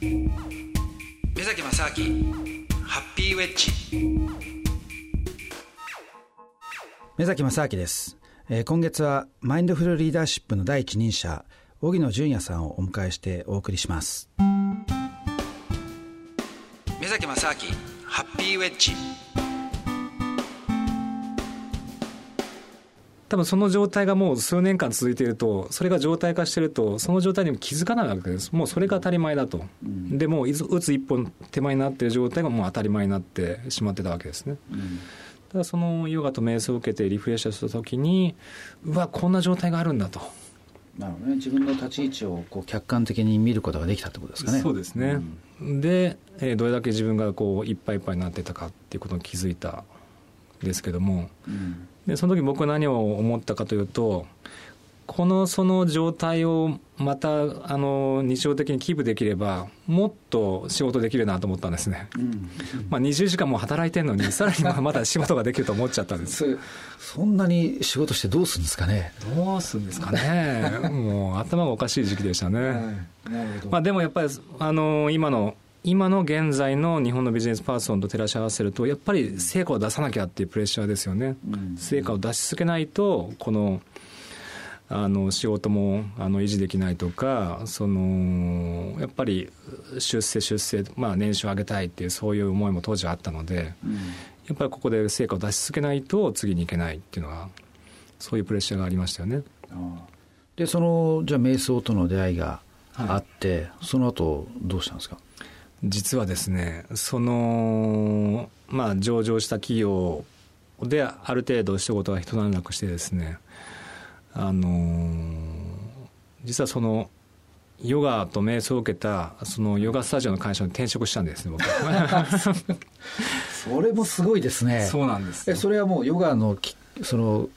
目崎正明ハッピーウェッジ。目崎正明です、えー、今月はマインドフルリーダーシップの第一人者荻野純也さんをお迎えしてお送りします。目崎正明ハッピーウェッジ多分その状態がもう数年間続いていると、それが状態化していると、その状態にも気づかないわけです、もうそれが当たり前だと、うん、でもう打つ一本手前になっている状態がもう当たり前になってしまってたわけですね。うん、ただそのヨガと瞑想を受けてリフレッシュしたときに、うわ、こんな状態があるんだと。なるほどね、自分の立ち位置をこう客観的に見ることができたってことですかね。そうですね、うん、で、えー、どれだけ自分がこういっぱいいっぱいになってたかっていうことに気づいたんですけども、うんでその時僕は何を思ったかというとこのその状態をまたあの日常的にキープできればもっと仕事できるなと思ったんですね、うん、まあ、20時間も働いてるのに さらにまだ仕事ができると思っちゃったんです。そんなに仕事してどうするんですかね？どうするんですかね。もう頭がおかしい時期でしたね、はい、まあ、でもやっぱりあの今の今の現在の日本のビジネスパーソンと照らし合わせると、やっぱり成果を出さなきゃっていうプレッシャーですよね。うん、成果を出し続けないと、この、あの仕事もあの維持できないとかそのやっぱり出世出世、まあ、年収を上げたいっていうそういう思いも当時はあったので、うん、やっぱりここで成果を出し続けないと次に行けないっていうのはそういうプレッシャーがありましたよね。でそのじゃあ瞑想との出会いがあって、はい、その後どうしたんですか？実はですね、その、まあ、上場した企業である程度仕事が一段落してですね、あの実はその、ヨガと瞑想を受けた、そのヨガスタジオの会社に転職したんですね、僕。それもすごいですね。そうなんですえ、それはもうヨガのき、その、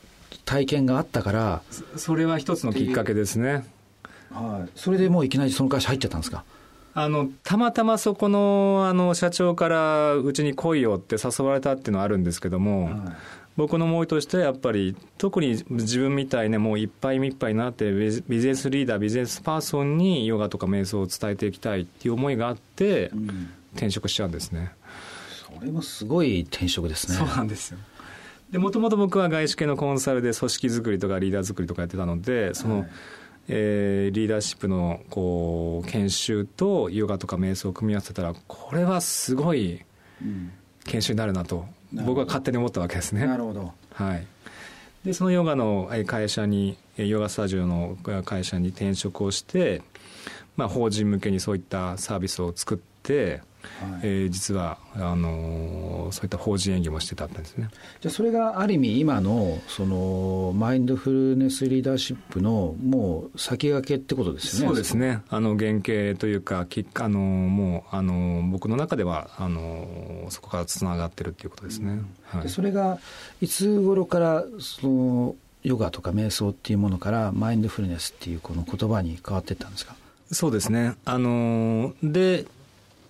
体験があったからそれは一つのきっかけですね。はい。それでもういきなりその会社入っちゃったんですか？あのたまたまそこのあの社長からうちに来いよって誘われたっていうのはあるんですけども、はい、僕の思いとしてはやっぱり特に自分みたいねもういっぱいいっぱいになってビジネスリーダービジネスパーソンにヨガとか瞑想を伝えていきたいっていう思いがあって、うん、転職しちゃうんですね。それもすごい転職ですね。そうなんですよ。でもともと僕は外資系のコンサルで組織作りとかリーダー作りとかやってたのでその、はいえー、リーダーシップのこう研修とヨガとか瞑想を組み合わせたらこれはすごい研修になるなと、うん、僕は勝手に思ったわけですね。なるほど、はい、でそのヨガの会社にヨガスタジオの会社に転職をして、まあ、法人向けにそういったサービスを作ってはい、えー、実はあのそういった法人営業もしてたんですね。じゃあそれがある意味今のそのマインドフルネスリーダーシップのもう先駆けってことですよね。そうですね。あの原型というかきあのもうあの僕の中ではあのそこからつながってるっていうことですね、うん、はい、それがいつ頃からそのヨガとか瞑想っていうものからマインドフルネスっていうこの言葉に変わっていったんですか？そうですね。あので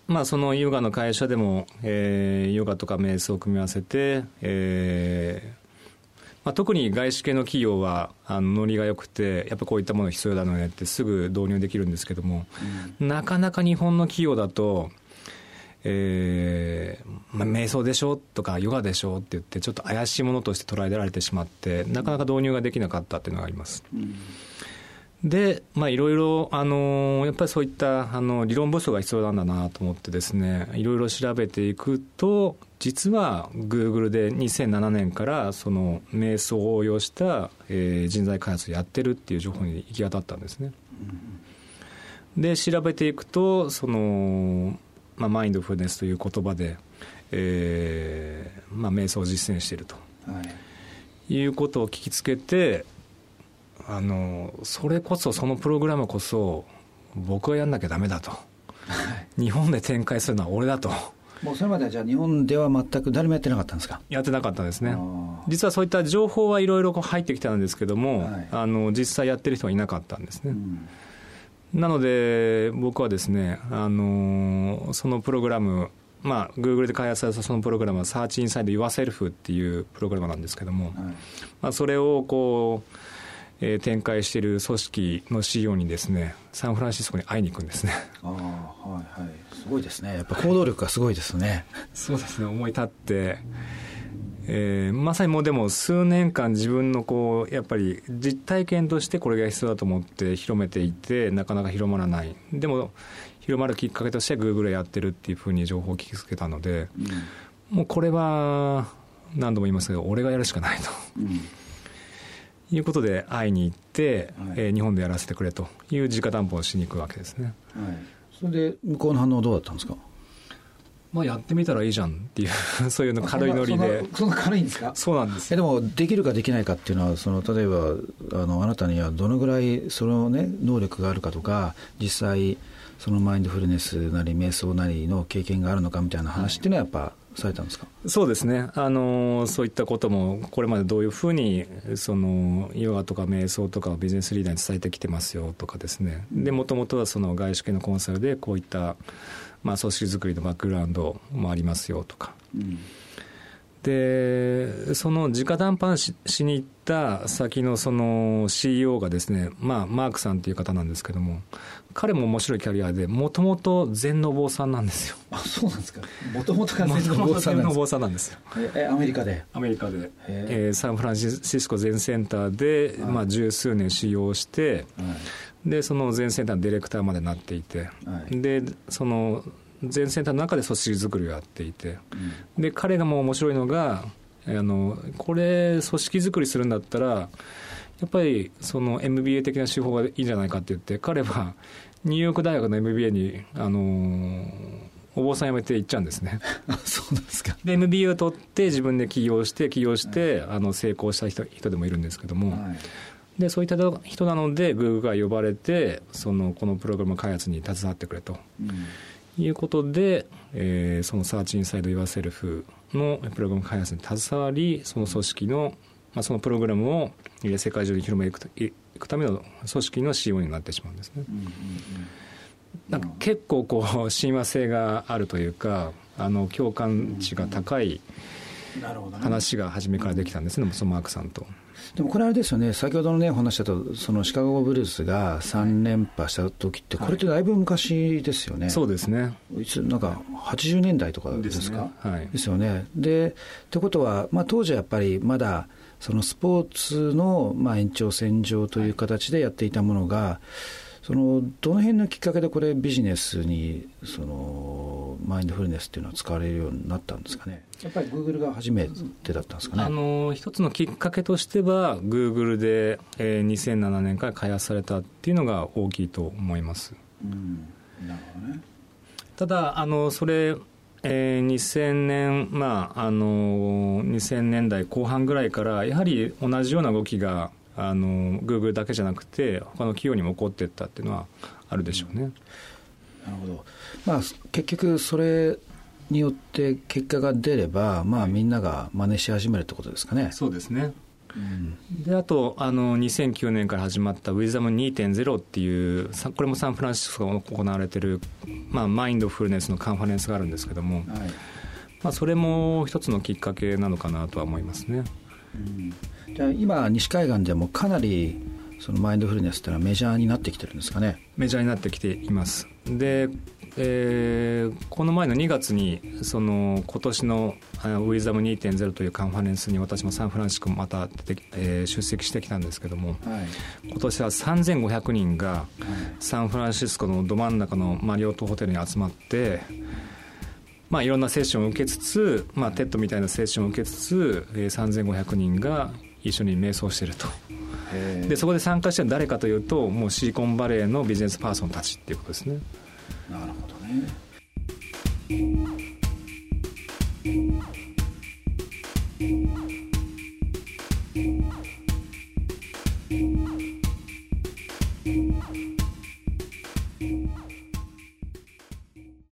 まあ、そのヨガの会社でも、えー、ヨガとか瞑想を組み合わせて、えーまあ、特に外資系の企業はあのノリが良くてやっぱこういったもの必要だのねってすぐ導入できるんですけども、うん、なかなか日本の企業だと、えーまあ、瞑想でしょとかヨガでしょって言ってちょっと怪しいものとして捉えられてしまってなかなか導入ができなかったっていうのがあります。うんで、まあ、いろいろ、あの、やっぱりそういった、あの、理論武装が必要なんだなと思ってですね、いろいろ調べていくと、実は、グーグルで2007年から、その、瞑想を応用した、えー、人材開発をやってるっていう情報に行き当たったんですね。で、調べていくと、その、まあ、マインドフルネスという言葉で、えー、まあ、瞑想を実践していると。はい、いうことを聞きつけて、あのそれこそそのプログラムこそ僕がやんなきゃだめだと、日本で展開するのは俺だと。もうそれまではじゃあ日本では全く誰もやってなかったんですか？やってなかったですね。実はそういった情報はいろいろ入ってきたんですけども、はい、あの実際やってる人はいなかったんですね、うん、なので僕はですねあのそのプログラムまあ、グーグルで開発されたそのプログラムは、サーチインサイド Yourself っていうプログラムなんですけども、はい、まあ、それをこう、えー、展開している組織の CEO にですねサンフランシスコに会いに行くんですね。あはいはい。はい、ごいですね。やっぱ行動力がすごいですね。そうですね。思い立ってえー、まさにもうでも数年間自分のこうやっぱり実体験としてこれが必要だと思って広めていてなかなか広まらない。でも広まるきっかけとしてグーグルやってるっていうふうに情報を聞きつけたので、うん、もうこれは何度も言いますけど俺がやるしかないと、うん、いうことで会いに行って、はい、えー、日本でやらせてくれという直談判をしに行くわけですね、はい、それで向こうの反応どうだったんですか？まあ、やってみたらいいじゃんっていう そういうの軽いノリで。そんな軽いんですか？そうなんです。えでもできるかできないかっていうのはその例えばあのあなたにはどのぐらいその、ね、能力があるかとか実際そのマインドフルネスなり瞑想なりの経験があるのかみたいな話っていうのはやっぱされたんですか？そうですね。あのそういったこともこれまでどういうふうにそのヨガとか瞑想とかをビジネスリーダーに伝えてきてますよとかですね。でもともとはその外資系のコンサルでこういったまあ、組織づくりのバックグラウンドもありますよとか、うん、でその直談判ししに行った先のその CEO がですね、まあ、マークさんという方なんですけども彼も面白いキャリアでもともと禅の坊さんなんですよ。あそうなんですか。もともとが禅の坊さんなんですよ。えアメリカで？アメリカで、えー、サンフランシスコ禅センターで、まあ、十数年使用して、はい。でその全センターのディレクターまでなっていて、はい、でその全センターの中で組織作りをやっていて、うん、で彼がもう面白いのがあのこれ組織作りするんだったらやっぱりその MBA 的な手法がいいんじゃないかって言って彼はニューヨーク大学の MBA にあのお坊さん辞めて行っちゃうんですね。そうなんですか。で MBA を取って自分で起業して起業して、はい、あの成功した人人でもいるんですけども、はい。でそういった人なので、グーグルが呼ばれて、そのこのプログラム開発に携わってくれと、うん、いうことで、えー、そのサーチインサイド・ユアセルフのプログラム開発に携わり、その組織の、まあ、そのプログラムを世界中に広めていくための組織の CEO になってしまうんですね。うんうんうん、なんか結構こう親和性があるというか、あの共感値が高い話が初めからできたんですね、そのマークさんと。でもこれあれですよね、先ほどのね、お話だと、そのシカゴブルースが3連覇した時って、これってだいぶ昔ですよね。はい、そうですね。いつ、なんか80年代とかですか？ですね。はい、ですよね。で、ってことは、まあ当時はやっぱりまだ、そのスポーツのまあ延長線上という形でやっていたものが、はいそのどの辺のきっかけでこれビジネスにそのマインドフルネスっていうのは使われるようになったんですかね。やっぱりグーグルが初めてだったんですかね。あの一つのきっかけとしてはグーグルで、えー、2007年から開発されたっていうのが大きいと思います、うん、なるほどね。ただあのそれえー、2000年、まあ、あの2000年代後半ぐらいからやはり同じような動きがあのグーグルだけじゃなくて他の企業にも起こっていったっていうのはあるでしょうね。なるほど、まあ、結局それによって結果が出れば、まあ、みんなが真似し始めるってことですかね。そうですね。うん、であとあの2009年から始まった Wisdom2.0 っていうこれもサンフランシスコで行われてる、まあ、マインドフルネスのカンファレンスがあるんですけども、はい。まあ、それも一つのきっかけなのかなとは思いますね。うん。じゃ今西海岸でもかなりそのマインドフルネスっていうのはメジャーになってきてるんですかね。メジャーになってきています。で、えー、この前の2月にその今年のウィザム2.0というカンファレンスに私もサンフランシスコまた出て、えー、出席してきたんですけども、はい、今年は3500人がサンフランシスコのど真ん中のマリオットホテルに集まってまあ、いろんなセッションを受けつつ、まあ、 TED みたいなセッションを受けつつ、えー、3500人が一緒に瞑想してるとでそこで参加してるのは誰かというともうシリコンバレーのビジネスパーソンたちっていうことですね。なるほどね